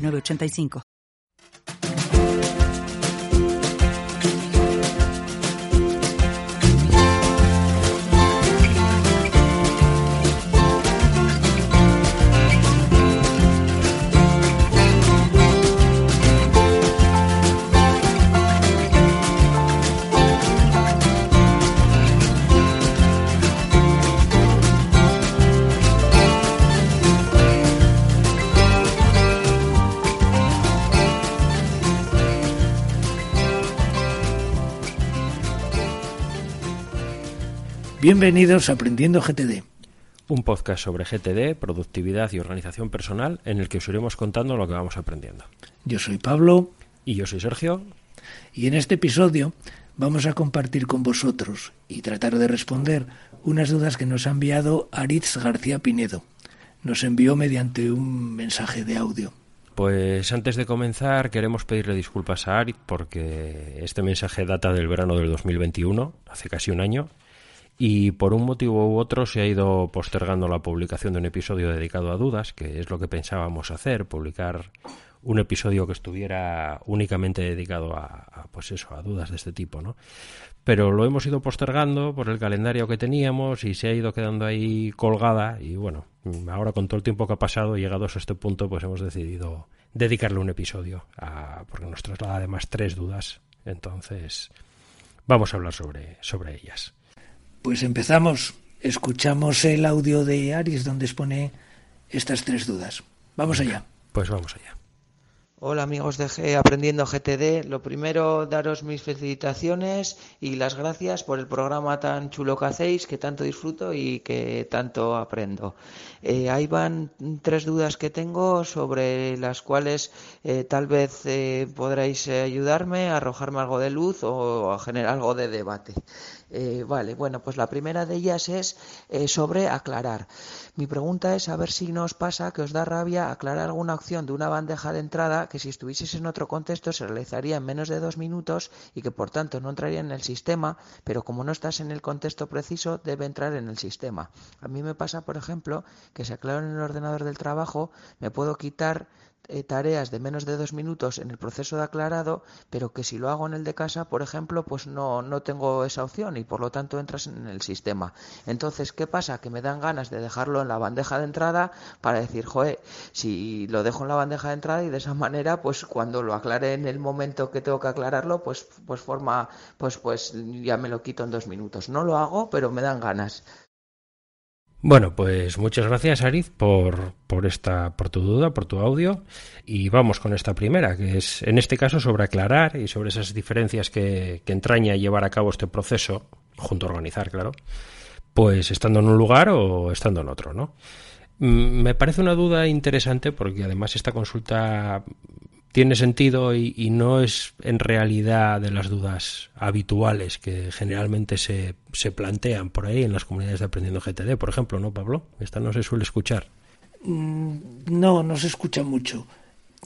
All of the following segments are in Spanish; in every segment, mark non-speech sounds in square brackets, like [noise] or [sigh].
985. Bienvenidos a Aprendiendo GTD. Un podcast sobre GTD, productividad y organización personal en el que os iremos contando lo que vamos aprendiendo. Yo soy Pablo. Y yo soy Sergio. Y en este episodio vamos a compartir con vosotros y tratar de responder unas dudas que nos ha enviado Aritz García Pinedo. Nos envió mediante un mensaje de audio. Pues antes de comenzar queremos pedirle disculpas a Aritz porque este mensaje data del verano del 2021, hace casi un año, y por un motivo u otro se ha ido postergando la publicación de un episodio dedicado a dudas, que es lo que pensábamos hacer, publicar un episodio que estuviera únicamente dedicado a, pues eso, a dudas de este tipo, ¿no? Pero lo hemos ido postergando por el calendario que teníamos y se ha ido quedando ahí colgada y bueno, ahora con todo el tiempo que ha pasado, llegados a este punto, pues hemos decidido dedicarle un episodio, a, porque nos traslada además tres dudas, entonces vamos a hablar sobre, sobre ellas. Pues empezamos. Escuchamos el audio de Aris donde expone estas tres dudas. Vamos allá. Pues vamos allá. Hola amigos de G Aprendiendo GTD. Lo primero, daros mis felicitaciones y las gracias por el programa tan chulo que hacéis, que tanto disfruto y que tanto aprendo. Eh, ahí van tres dudas que tengo sobre las cuales eh, tal vez eh, podréis ayudarme, arrojarme algo de luz o a generar algo de debate. Eh, vale, bueno, pues la primera de ellas es eh, sobre aclarar. Mi pregunta es a ver si nos pasa que os da rabia aclarar alguna opción de una bandeja de entrada que si estuvieses en otro contexto se realizaría en menos de dos minutos y que por tanto no entraría en el sistema, pero como no estás en el contexto preciso debe entrar en el sistema. A mí me pasa, por ejemplo, que si aclaro en el ordenador del trabajo me puedo quitar eh, tareas de menos de dos minutos en el proceso de aclarado, pero que si lo hago en el de casa, por ejemplo, pues no, no tengo esa opción y por lo tanto entras en el sistema. Entonces, ¿qué pasa? Que me dan ganas de dejarlo en la bandeja de entrada para decir, joe, si lo dejo en la bandeja de entrada y de esa manera, pues cuando lo aclare en el momento que tengo que aclararlo, pues, pues forma, pues, pues ya me lo quito en dos minutos. No lo hago, pero me dan ganas. Bueno, pues muchas gracias, Ariz, por, por, esta, por tu duda, por tu audio. Y vamos con esta primera, que es en este caso sobre aclarar y sobre esas diferencias que, que entraña llevar a cabo este proceso, junto a organizar, claro, pues estando en un lugar o estando en otro, ¿no? Mm, me parece una duda interesante porque además esta consulta tiene sentido y, no es en realidad de las dudas habituales que generalmente se, se, plantean por ahí en las comunidades de Aprendiendo GTD, por ejemplo, ¿no, Pablo? Esta no se suele escuchar. Mm, no, no se escucha mucho.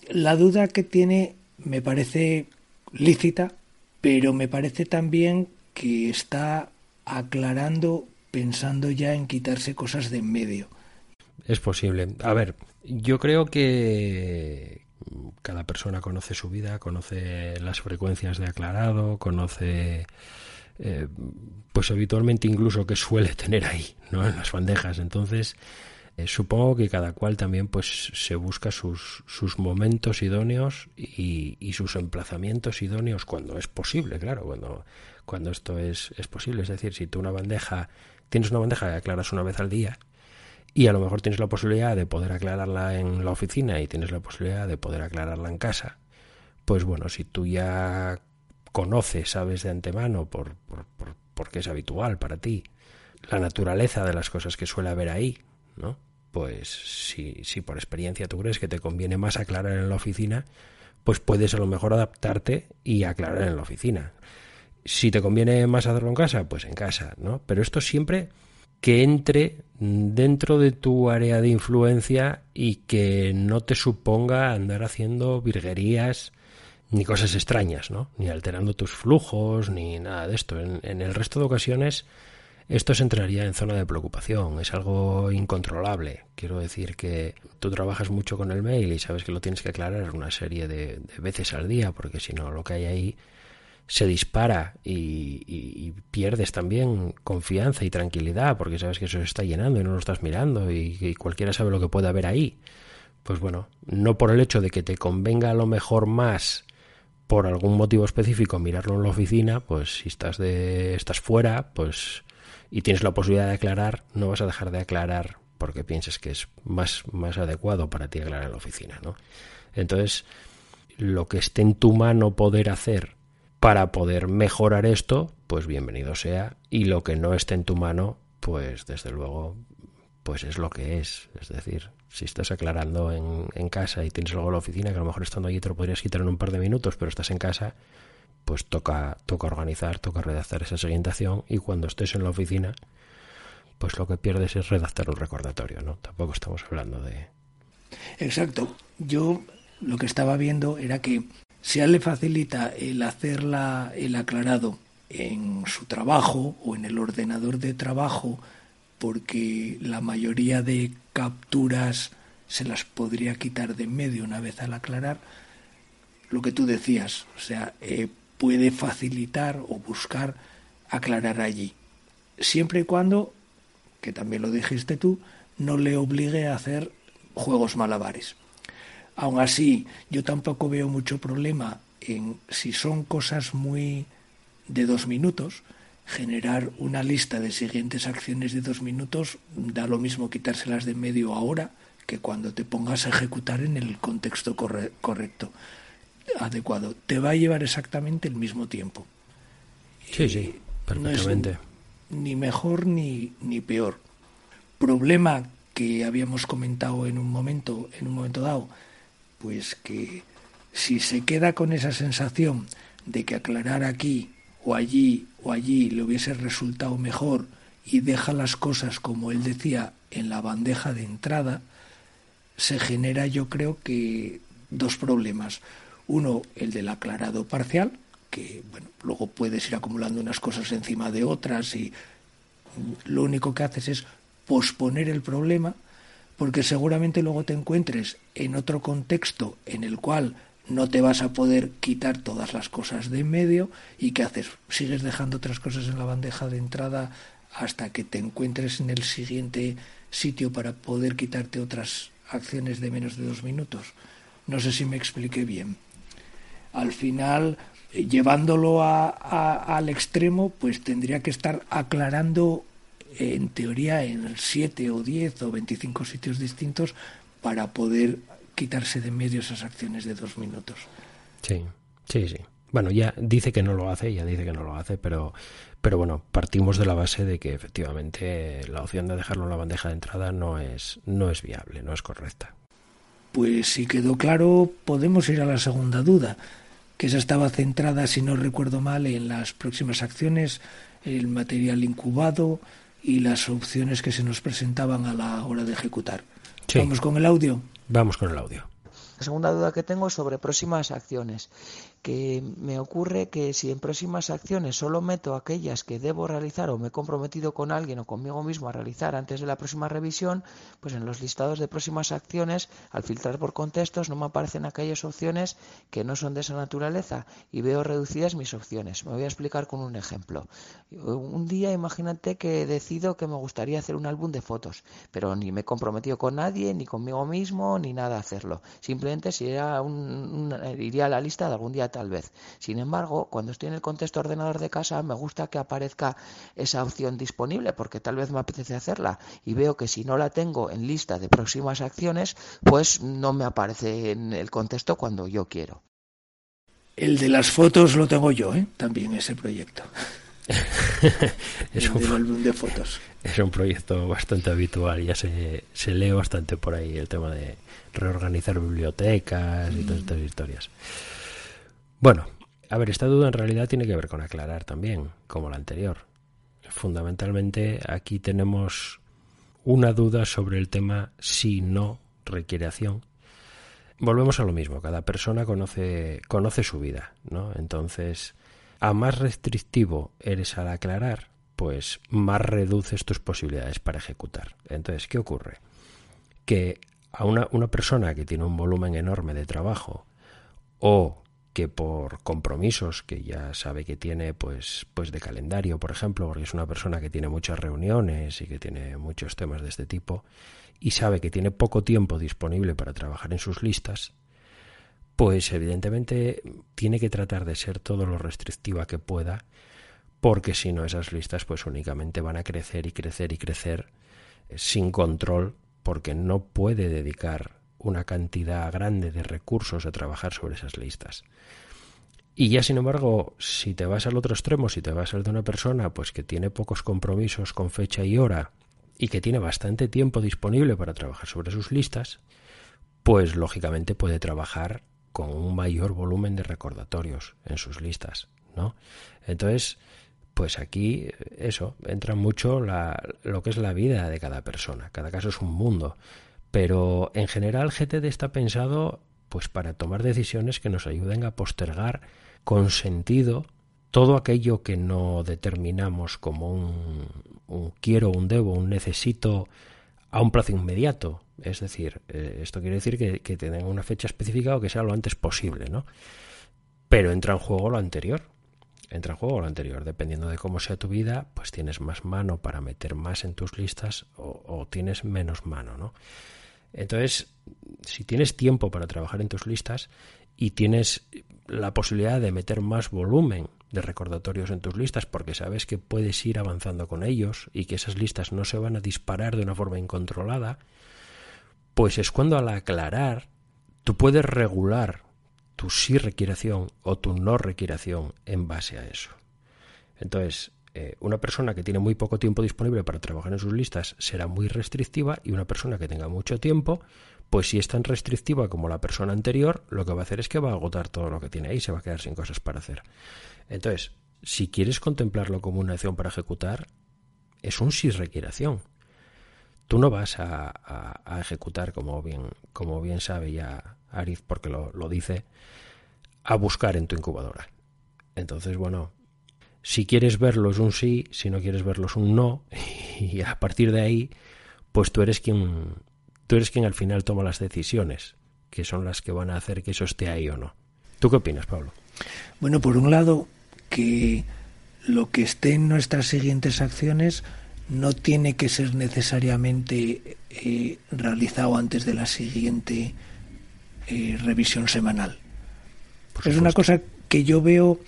La duda que tiene me parece lícita, pero me parece también que está aclarando pensando ya en quitarse cosas de en medio. Es posible. A ver, yo creo que, cada persona conoce su vida, conoce las frecuencias de aclarado, conoce eh, pues habitualmente incluso que suele [laughs] tener ahí, ¿no? En las bandejas. Entonces, eh, supongo que cada cual también pues se busca sus, sus momentos idóneos y, y, sus emplazamientos idóneos cuando es posible, claro, cuando, cuando esto es, es posible. Es decir, si tú una bandeja, tienes una bandeja que aclaras una vez al día, y a lo mejor tienes la posibilidad de poder aclararla en la oficina y tienes la posibilidad de poder aclararla en casa, pues bueno, si tú ya conoces, sabes de antemano, por, por, porque es habitual para ti, la naturaleza de las cosas que suele haber ahí, ¿no? pues si, si por experiencia tú crees que te conviene más aclarar en la oficina, pues puedes a lo mejor adaptarte y aclarar en la oficina. Si te conviene más hacerlo en casa, pues en casa, ¿no? Pero esto siempre que entre dentro de tu área de influencia y que no te suponga andar haciendo virguerías ni cosas extrañas, ¿no? Ni alterando tus flujos, ni nada de esto. En, el resto de ocasiones esto se entraría en zona de preocupación, es algo incontrolable. Quiero decir que tú trabajas mucho con el mail y sabes que lo tienes que aclarar una serie de veces al día, porque si no lo que hay ahí se dispara y, pierdes también confianza y tranquilidad porque sabes que eso se está llenando y no lo estás mirando y, cualquiera sabe lo que puede haber ahí. Pues bueno, no por el hecho de que te convenga a lo mejor más por algún motivo específico mirarlo en la oficina, pues si estás de estás fuera, pues y tienes la posibilidad de aclarar, no vas a dejar de aclarar porque pienses que es más más adecuado para ti aclarar en la oficina, ¿no? Entonces, lo que esté en tu mano poder hacer para poder mejorar esto, pues bienvenido sea. Y lo que no esté en tu mano, pues desde luego, pues es lo que es. Es decir, si estás aclarando en, en casa y tienes en la oficina, que a lo mejor estando allí te lo podrías quitar en un par de minutos, pero estás en casa, pues toca, toca organizar, toca redactar esa siguiente acción y cuando estés en la oficina, pues lo que pierdes es redactar un recordatorio, ¿no? Tampoco estamos hablando de... Exacto. Yo lo que estaba viendo era que si a él le facilita el hacerla, el aclarado en su trabajo o en el ordenador de trabajo, porque la mayoría de capturas se las podría quitar de en medio una vez al aclarar, lo que tú decías, o sea, eh, puede facilitar o buscar aclarar allí, siempre y cuando, que también lo dijiste tú, no le obligue a hacer juegos malabares. Aún así, yo tampoco veo mucho problema en si son cosas muy de dos minutos, generar una lista de siguientes acciones de dos minutos da lo mismo quitárselas de medio ahora que cuando te pongas a ejecutar en el contexto correcto, adecuado. Te va a llevar exactamente el mismo tiempo. Sí, sí, perfectamente. ni mejor ni, ni peor. Problema que habíamos comentado en un momento, en un momento dado, pues que si se queda con esa sensación de que aclarar aquí o allí o allí le hubiese resultado mejor y deja las cosas como él decía en la bandeja de entrada, se genera yo creo que dos problemas. Uno, el del aclarado parcial, que bueno, luego puedes ir acumulando unas cosas encima de otras y lo único que haces es posponer el problema porque seguramente luego te encuentres en otro contexto en el cual no te vas a poder quitar todas las cosas de en medio y ¿qué haces? Sigues dejando otras cosas en la bandeja de entrada hasta que te encuentres en el siguiente sitio para poder quitarte otras acciones de menos de dos minutos. No sé si me expliqué bien. Al final, eh, llevándolo al extremo, pues tendría que estar aclarando en teoría en 7 o 10 o 25 sitios distintos para poder quitarse de medio esas acciones de dos minutos. Sí, sí, sí. Bueno, ya dice que no lo hace, ya dice que no lo hace, pero, pero bueno, partimos de la base de que efectivamente la opción de dejarlo en la bandeja de entrada no es, no es viable, no es correcta. Pues si quedó claro, podemos ir a la segunda duda, que esa estaba centrada, si no recuerdo mal, en las próximas acciones, el material incubado, y las opciones que se nos presentaban a la hora de ejecutar. Vamos con el audio. Vamos con el audio. La segunda duda que tengo es sobre próximas acciones que me ocurre que si en próximas acciones solo meto aquellas que debo realizar o me he comprometido con alguien o conmigo mismo a realizar antes de la próxima revisión, pues en los listados de próximas acciones, al filtrar por contextos, no me aparecen aquellas opciones que no son de esa naturaleza y veo reducidas mis opciones. Me voy a explicar con un ejemplo. Un día imagínate que decido que me gustaría hacer un álbum de fotos, pero ni me he comprometido con nadie, ni conmigo mismo, ni nada a hacerlo. Simplemente si iría a la lista de algún día tal vez. Sin embargo, cuando estoy en el contexto ordenador de casa, me gusta que aparezca esa opción disponible porque tal vez me apetece hacerla y veo que si no la tengo en lista de próximas acciones, pues no me aparece en el contexto cuando yo quiero. El de las fotos lo tengo yo, ¿eh? también ese proyecto. [laughs] es un, álbum de fotos. Es un proyecto bastante habitual, ya se, se lee bastante por ahí el tema de reorganizar bibliotecas y todas estas historias. Bueno, a ver, esta duda en realidad tiene que ver con aclarar también, como la anterior. Fundamentalmente aquí tenemos una duda sobre el tema si no requiere acción. Volvemos a lo mismo, cada persona conoce, conoce su vida, ¿no? Entonces, a más restrictivo eres al aclarar, pues más reduces tus posibilidades para ejecutar. Entonces, ¿qué ocurre? Que a una, una persona que tiene un volumen enorme de trabajo o que por compromisos que ya sabe que tiene pues pues de calendario por ejemplo porque es una persona que tiene muchas reuniones y que tiene muchos temas de este tipo y sabe que tiene poco tiempo disponible para trabajar en sus listas pues evidentemente tiene que tratar de ser todo lo restrictiva que pueda porque si no esas listas pues únicamente van a crecer y crecer y crecer eh, sin control porque no puede dedicar una cantidad grande de recursos a trabajar sobre esas listas. Y ya sin embargo, si te vas al otro extremo, si te vas al de una persona pues que tiene pocos compromisos con fecha y hora y que tiene bastante tiempo disponible para trabajar sobre sus listas, pues lógicamente puede trabajar con un mayor volumen de recordatorios en sus listas, ¿no? Entonces, pues aquí eso entra mucho la, lo que es la vida de cada persona. Cada caso es un mundo. Pero en general GTD está pensado pues para tomar decisiones que nos ayuden a postergar con sentido todo aquello que no determinamos como un, quiero, un debo, un necesito a un plazo inmediato. Es decir, eh, esto quiere decir que, que tenga una fecha específica o que sea lo antes posible, ¿no? Pero entra en juego lo anterior. Entra en juego lo anterior. Dependiendo de cómo sea tu vida, pues tienes más mano para meter más en tus listas o, o tienes menos mano, ¿no? Entonces, si tienes tiempo para trabajar en tus listas y tienes la posibilidad de meter más volumen de recordatorios en tus listas porque sabes que puedes ir avanzando con ellos y que esas listas no se van a disparar de una forma incontrolada, pues es cuando al aclarar tú puedes regular tu sí requiración o tu no requiración en base a eso. Entonces, eh, una persona que tiene muy poco tiempo disponible para trabajar en sus listas será muy restrictiva y una persona que tenga mucho tiempo, pues si es tan restrictiva como la persona anterior, lo que va a hacer es que va a agotar todo lo que tiene ahí y se va a quedar sin cosas para hacer. Entonces, si quieres contemplarlo como una acción para ejecutar, es un sí requiración. Tú no vas a, ejecutar, como bien, como bien sabe ya Ariz, porque lo, lo dice, a buscar en tu incubadora. Entonces, bueno, si quieres verlo es un sí, si no quieres verlo es un no, [laughs] y a partir de ahí, pues tú eres quien, tú eres quien al final toma las decisiones, que son las que van a hacer que eso esté ahí o no. ¿Tú qué opinas, Pablo? Bueno, por un lado, que lo que esté en nuestras siguientes acciones no tiene que ser necesariamente eh, realizado antes de la siguiente eh, revisión semanal. Es una cosa que yo veo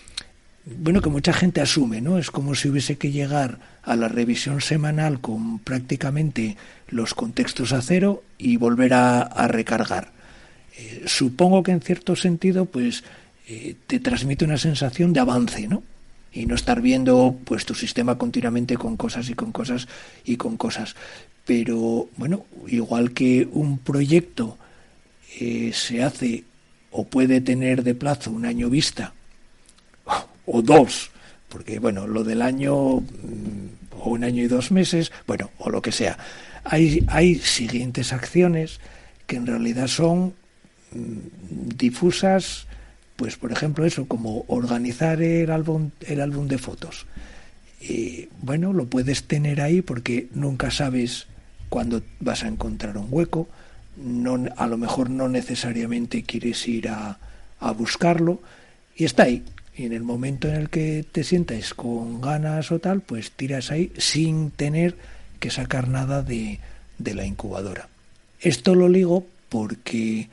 bueno, que mucha gente asume, ¿no? Es como si hubiese que llegar a la revisión semanal con prácticamente los contextos a cero y volver a, recargar. Eh, supongo que en cierto sentido, pues, eh, te transmite una sensación de avance, ¿no? Y no estar viendo, pues, tu sistema continuamente con cosas y con cosas y con cosas. Pero, bueno, igual que un proyecto eh, se hace o puede tener de plazo un año vista, o dos, porque bueno, lo del año mm, o un año y dos meses, bueno, o lo que sea. Hay, hay siguientes acciones que en realidad son mm, difusas, pues por ejemplo eso, como organizar el álbum, el álbum de fotos. Y, bueno, lo puedes tener ahí porque nunca sabes cuándo vas a encontrar un hueco, no, a lo mejor no necesariamente quieres ir a, a buscarlo, y está ahí, y en el momento en el que te sientas con ganas o tal, pues tiras ahí sin tener que sacar nada de, de la incubadora. Esto lo ligo porque,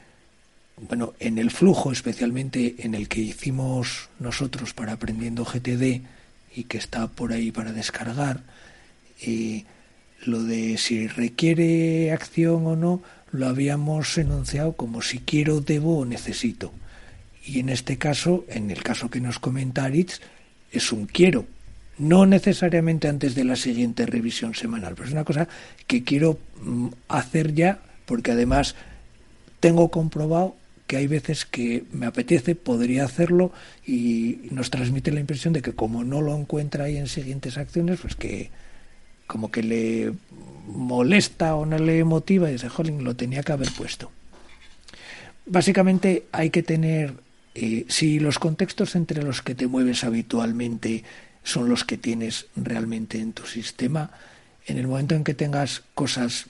bueno, en el flujo, especialmente en el que hicimos nosotros para Aprendiendo GTD y que está por ahí para descargar, eh, lo de si requiere acción o no, lo habíamos enunciado como si quiero, debo o necesito. Y en este caso, en el caso que nos comenta Aritz, es un quiero. no necesariamente antes de la siguiente revisión semanal, pero es una cosa que quiero mm, hacer ya porque además tengo comprobado que hay veces que me apetece, podría hacerlo y nos transmite la impresión de que como no lo encuentra ahí en siguientes acciones, pues que como que le molesta o no le motiva y dice, jolín, lo tenía que haber puesto. Básicamente hay que tener, eh, si los contextos entre los que te mueves habitualmente son los que tienes realmente en tu sistema, en el momento en que tengas cosas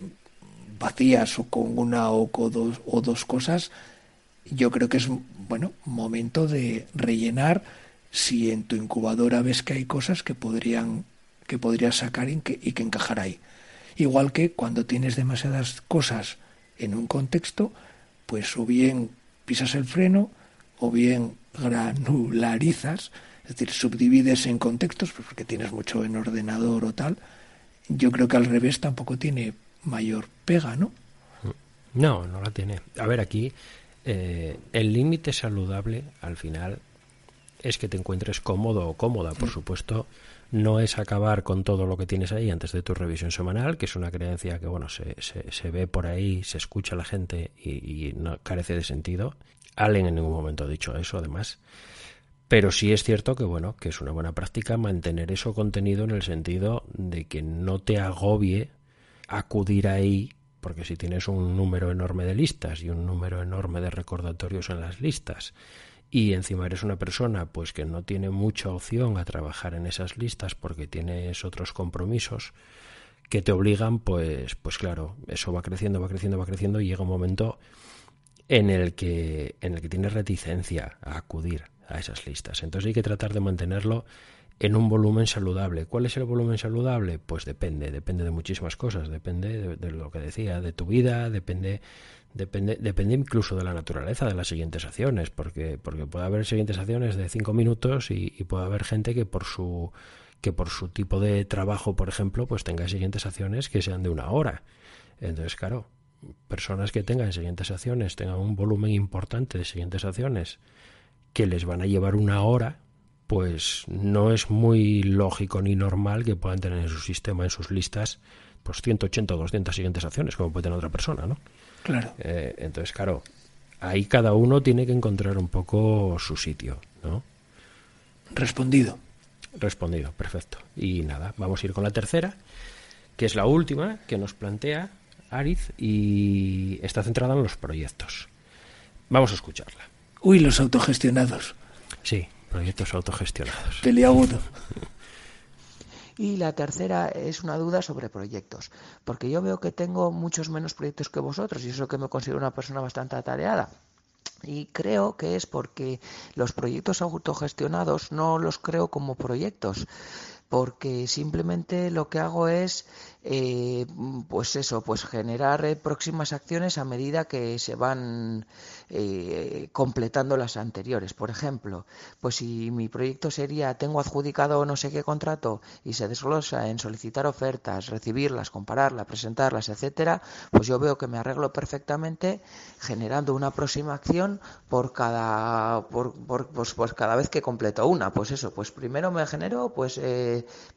vacías o con una o con dos, o dos cosas, yo creo que es bueno momento de rellenar si en tu incubadora ves que hay cosas que podrían que podrías sacar y que, y que encajar ahí. Igual que cuando tienes demasiadas cosas en un contexto, pues o bien pisas el freno o bien granularizas, es decir, subdivides en contextos, pues porque tienes mucho en ordenador o tal. Yo creo que al revés tampoco tiene mayor pega, ¿no? No, no la tiene. A ver, aquí eh, el límite saludable al final es que te encuentres cómodo o cómoda, por mm. No es acabar con todo lo que tienes ahí antes de tu revisión semanal, que es una creencia que bueno se, se, ve por ahí, se escucha a la gente y, no carece de sentido. Allen en ningún momento ha dicho eso, además. Pero sí es cierto que bueno, que es una buena práctica mantener eso contenido en el sentido de que no te agobie acudir ahí, porque si tienes un número enorme de listas y un número enorme de recordatorios en las listas, y encima eres una persona pues que no tiene mucha opción a trabajar en esas listas porque tienes otros compromisos que te obligan pues pues claro eso va creciendo va creciendo va creciendo y llega un momento en el que en el que tienes reticencia a acudir a esas listas entonces hay que tratar de mantenerlo en un volumen saludable. ¿Cuál es el volumen saludable? Pues depende, depende de muchísimas cosas, depende de, lo que decía, de tu vida, depende Depende, depende incluso de la naturaleza de las siguientes acciones, porque, porque puede haber siguientes acciones de cinco minutos y, puede haber gente que por su que por su tipo de trabajo, por ejemplo, pues tenga siguientes acciones que sean de una hora. Entonces, claro, personas que tengan siguientes acciones, tengan un volumen importante de siguientes acciones que les van a llevar una hora, pues no es muy lógico ni normal que puedan tener en su sistema, en sus listas, pues 180 o 200 siguientes acciones, como puede tener otra persona, ¿no? Claro. Eh, entonces, claro, ahí cada uno tiene que encontrar un poco su sitio, ¿no? Respondido. Respondido, perfecto. Y nada, vamos a ir con la tercera, que es la última que nos plantea Ariz y está centrada en los proyectos. Vamos a escucharla. Uy, los autogestionados. Sí, proyectos autogestionados. Peliagudo. [laughs] Y la tercera es una duda sobre proyectos, porque yo veo que tengo muchos menos proyectos que vosotros y eso que me considero una persona bastante atareada. Y creo que es porque los proyectos autogestionados no los creo como proyectos, porque simplemente lo que hago es eh, pues eso pues generar eh, próximas acciones a medida que se van eh, completando las anteriores. Por ejemplo pues si mi proyecto sería tengo adjudicado no sé qué contrato y se desglosa en solicitar ofertas recibirlas compararlas presentarlas etcétera pues yo veo que me arreglo perfectamente generando una próxima acción por cada por, pues, pues cada vez que completo una. Pues eso pues primero me genero pues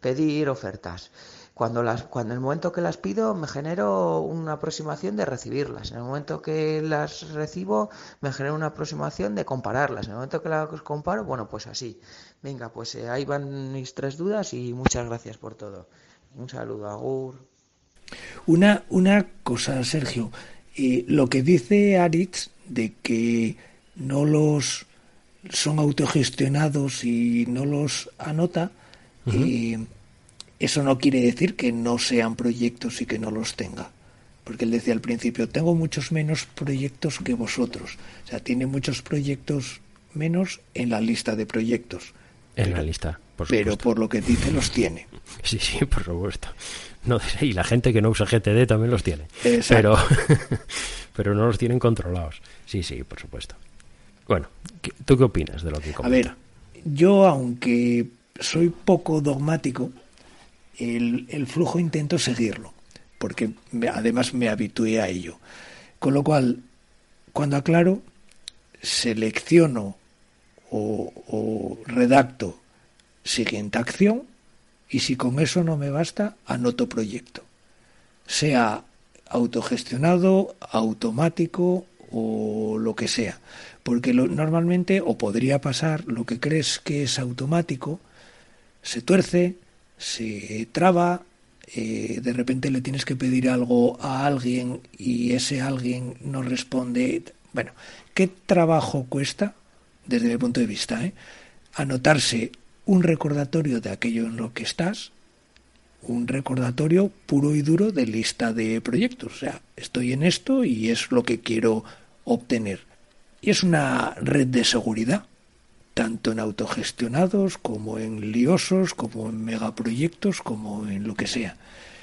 pedir ofertas. Cuando, las, cuando en el momento que las pido me genero una aproximación de recibirlas. En el momento que las recibo me genero una aproximación de compararlas. En el momento que las comparo, bueno, pues así. Venga, pues eh, ahí van mis tres dudas y muchas gracias por todo. Un saludo, Agur. Una, una cosa, Sergio. Eh, lo que dice Aritz de que no los son autogestionados y no los anota, y eso no quiere decir que no sean proyectos y que no los tenga. Porque él decía al principio, tengo muchos menos proyectos que vosotros. O sea, tiene muchos proyectos menos en la lista de proyectos. En la lista, por Pero por lo que dice, los tiene. [laughs] Sí, sí, por supuesto. No, [laughs] y la gente que no usa GTD también los tiene. Pero, [laughs] pero no los tienen controlados. Sí, sí, por supuesto. Bueno, ¿tú qué opinas de lo que comenta? A ver, yo aunque soy poco dogmático, el, flujo intento seguirlo, porque además me habitué a ello. Con lo cual, cuando aclaro, selecciono o, redacto siguiente acción Y si con eso no me basta, anoto proyecto. Sea autogestionado, automático o lo que sea. Porque lo, normalmente, o podría pasar, lo que crees que es automático, se tuerce, se traba, eh, de repente le tienes que pedir algo a alguien y ese alguien no responde. Bueno, ¿qué trabajo cuesta, desde mi punto de vista, eh? anotarse un recordatorio de aquello en lo que estás, un recordatorio puro y duro de lista de proyectos. O sea, estoy en esto y es lo que quiero obtener. Y es una red de seguridad, tanto en autogestionados como en liosos, como en megaproyectos, como en lo que sea.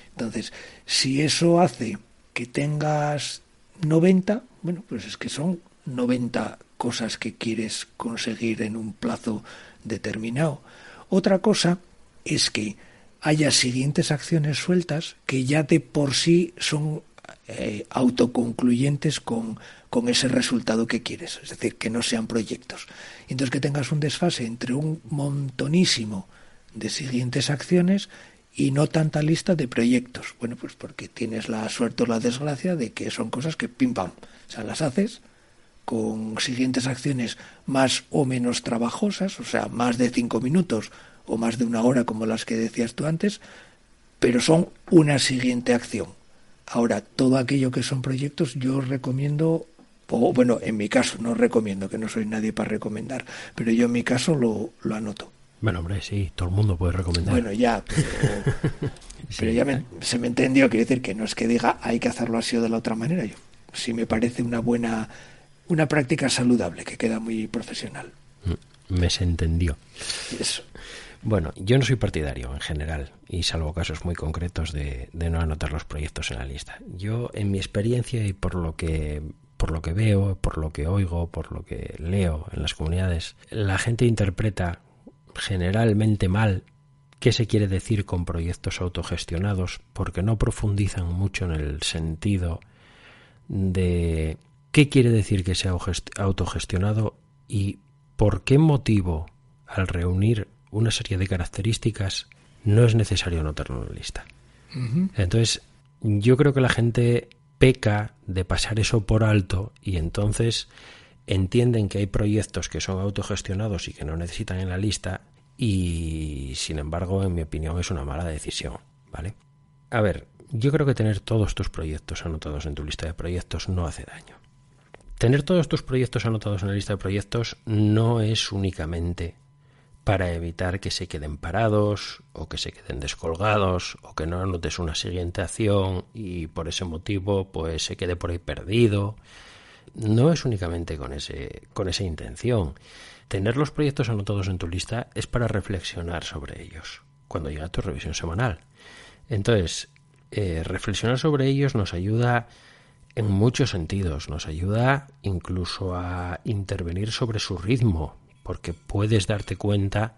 Entonces, si eso hace que tengas 90, bueno, pues es que son 90 cosas que quieres conseguir en un plazo determinado. Otra cosa es que haya siguientes acciones sueltas que ya de por sí son eh, autoconcluyentes con, con ese resultado que quieres, es decir, que no sean proyectos. Entonces que tengas un desfase entre un montonísimo de siguientes acciones y no tanta lista de proyectos. Bueno, pues porque tienes la suerte o la desgracia de que son cosas que pim pam, o sea, las haces con siguientes acciones más o menos trabajosas, o sea, más de cinco minutos o más de una hora como las que decías tú antes, pero son una siguiente acción. Ahora, todo aquello que son proyectos yo recomiendo, o bueno, en mi caso, no recomiendo, que no soy nadie para recomendar, pero yo en mi caso lo, lo anoto. Bueno, hombre, sí, todo el mundo puede recomendar. Bueno, ya, pero, [laughs] ya se me entendió, quiere decir que no es que diga hay que hacerlo así o de la otra manera. Yo, sí me parece una buena, una práctica saludable, que queda muy profesional. Mm, me se entendió. Eso. Bueno, yo no soy partidario en general, y salvo casos muy concretos de, no anotar los proyectos en la lista. Yo, en mi experiencia y por lo que por lo que veo, por lo que oigo, por lo que leo en las comunidades, la gente interpreta generalmente mal qué se quiere decir con proyectos autogestionados porque no profundizan mucho en el sentido de qué quiere decir que sea autogestionado y por qué motivo al reunir una serie de características, no es necesario anotarlo en la lista. Entonces, yo creo que la gente peca de pasar eso por alto y entonces entienden que hay proyectos que son autogestionados y que no necesitan en la lista y sin embargo, en mi opinión, es una mala decisión, ¿vale? A ver, yo creo que tener todos tus proyectos anotados en tu lista de proyectos no hace daño. Tener todos tus proyectos anotados en la lista de proyectos no es únicamente para evitar que se queden parados o que se queden descolgados o que no anotes una siguiente acción y por ese motivo pues se quede por ahí perdido. No es únicamente con ese con esa intención. Tener los proyectos anotados en tu lista es para reflexionar sobre ellos cuando llega tu revisión semanal. Entonces, eh, reflexionar sobre ellos nos ayuda en muchos sentidos, nos ayuda incluso a intervenir sobre su ritmo, porque puedes darte cuenta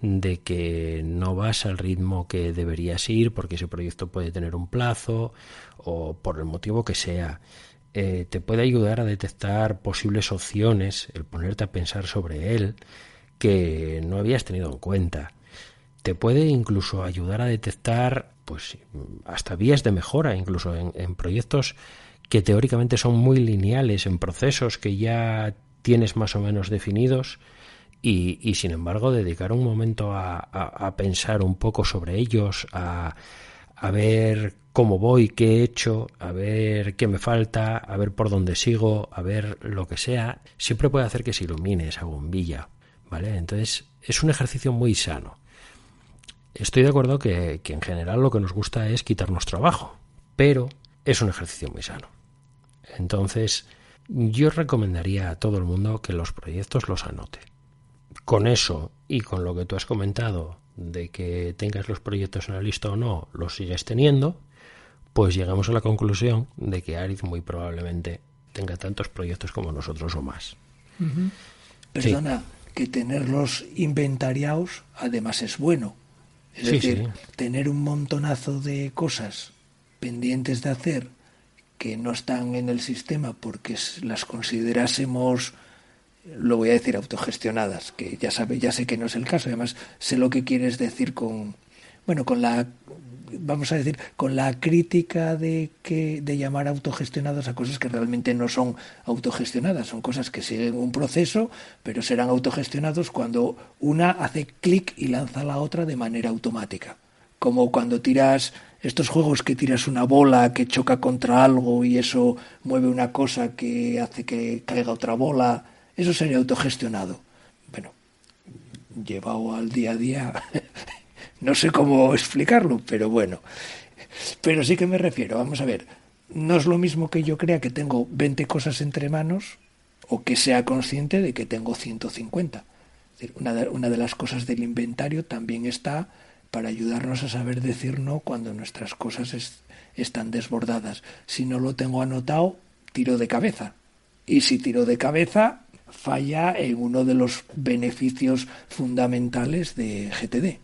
de que no vas al ritmo que deberías ir porque ese proyecto puede tener un plazo o por el motivo que sea. Eh, te puede ayudar a detectar posibles opciones, el ponerte a pensar sobre él que no habías tenido en cuenta. Te puede incluso ayudar a detectar pues hasta vías de mejora, incluso en, en proyectos que teóricamente son muy lineales, en procesos que ya tienes más o menos definidos, y, sin embargo dedicar un momento a, pensar un poco sobre ellos, a, ver cómo voy, qué he hecho, a ver qué me falta, a ver por dónde sigo, a ver lo que sea, siempre puede hacer que se ilumine esa bombilla, ¿vale? Entonces es un ejercicio muy sano. Estoy de acuerdo que en general lo que nos gusta es quitarnos trabajo, pero es un ejercicio muy sano. Entonces, yo recomendaría a todo el mundo que los proyectos los anote con eso y con lo que tú has comentado de que tengas los proyectos en la lista o no, los sigues teniendo, pues llegamos a la conclusión de que Arid muy probablemente tenga tantos proyectos como nosotros o más. Perdona, que tenerlos inventariados además es bueno. Es decir, tener un montonazo de cosas pendientes de hacer que no están en el sistema porque las considerásemos lo voy a decir autogestionadas, que ya sabe, ya sé que no es el caso, además sé lo que quieres decir con bueno, con la vamos a decir, con la crítica de que de llamar autogestionadas a cosas que realmente no son autogestionadas, son cosas que siguen un proceso, pero serán autogestionados cuando una hace clic y lanza a la otra de manera automática. Como cuando tiras estos juegos que tiras una bola que choca contra algo y eso mueve una cosa que hace que caiga otra bola, eso sería autogestionado. Bueno, llevado al día a día [laughs] No sé cómo explicarlo, pero bueno. Pero sí que me refiero, vamos a ver, no es lo mismo que yo crea que tengo 20 cosas entre manos o que sea consciente de que tengo 150. Una de, una de las cosas del inventario también está para ayudarnos a saber decir no cuando nuestras cosas están desbordadas. Si no lo tengo anotado, tiro de cabeza. Y si tiro de cabeza, falla en uno de los beneficios fundamentales de GTD.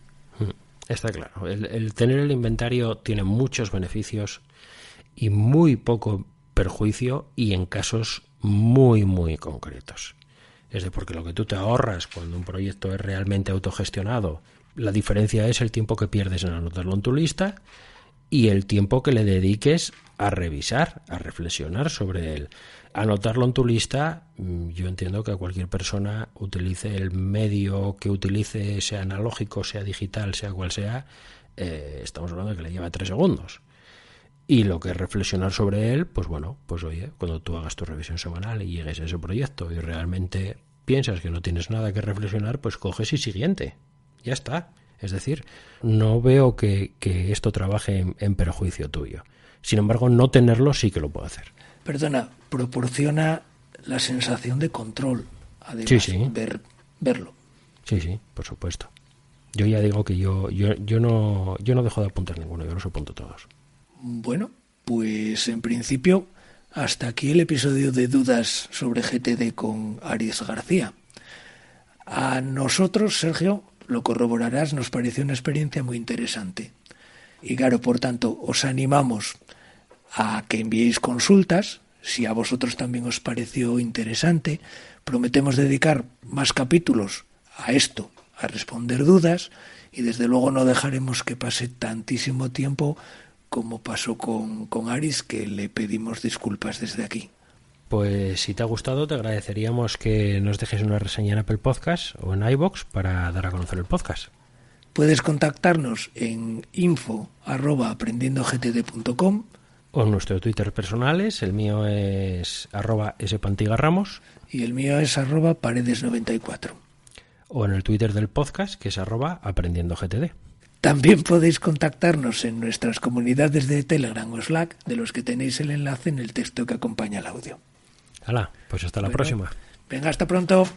Está claro. El, tener el inventario tiene muchos beneficios y muy poco perjuicio y en casos muy, muy concretos. Es de porque lo que tú te ahorras cuando un proyecto es realmente autogestionado, la diferencia es el tiempo que pierdes en anotarlo en tu lista y el tiempo que le dediques a revisar, a reflexionar sobre él anotarlo en tu lista, mm, yo entiendo que cualquier persona utilice el medio que utilice, sea analógico, sea digital, sea cual sea, eh, estamos hablando de que le lleva tres segundos. Y lo que es reflexionar sobre él, pues bueno, pues oye, cuando tú hagas tu revisión semanal y llegues a ese proyecto y realmente piensas que no tienes nada que reflexionar, pues coges y siguiente. Ya está. Es decir, no veo que, esto trabaje en perjuicio tuyo. Sin embargo, no tenerlo sí que lo puedo hacer perdona, proporciona la sensación de control, además, Ver, verlo. Sí, sí, por supuesto. Yo ya digo que yo, yo, yo, no, yo no dejo de apuntar ninguno, yo los apunto todos. Bueno, pues en principio hasta aquí el episodio de dudas sobre GTD con Aries García. A nosotros, Sergio, lo corroborarás, nos pareció una experiencia muy interesante. Y claro, por tanto, os animamos a que enviéis consultas, si a vosotros también os pareció interesante. Prometemos dedicar más capítulos a esto, a responder dudas, y desde luego no dejaremos que pase tantísimo tiempo como pasó con, con Aris, que le pedimos disculpas desde aquí. Pues si te ha gustado, te agradeceríamos que nos dejes una reseña en Apple Podcast o en iBox para dar a conocer el podcast. Puedes contactarnos en info o nuestro Twitter personales. El mío es arroba spantigarramos. Y el mío es arroba paredes94. O en el Twitter del podcast, que es arroba aprendiendo GTD. También podéis contactarnos en nuestras comunidades de Telegram o Slack, de los que tenéis el enlace en el texto que acompaña el audio. Hala, pues hasta la próxima. Venga, hasta pronto.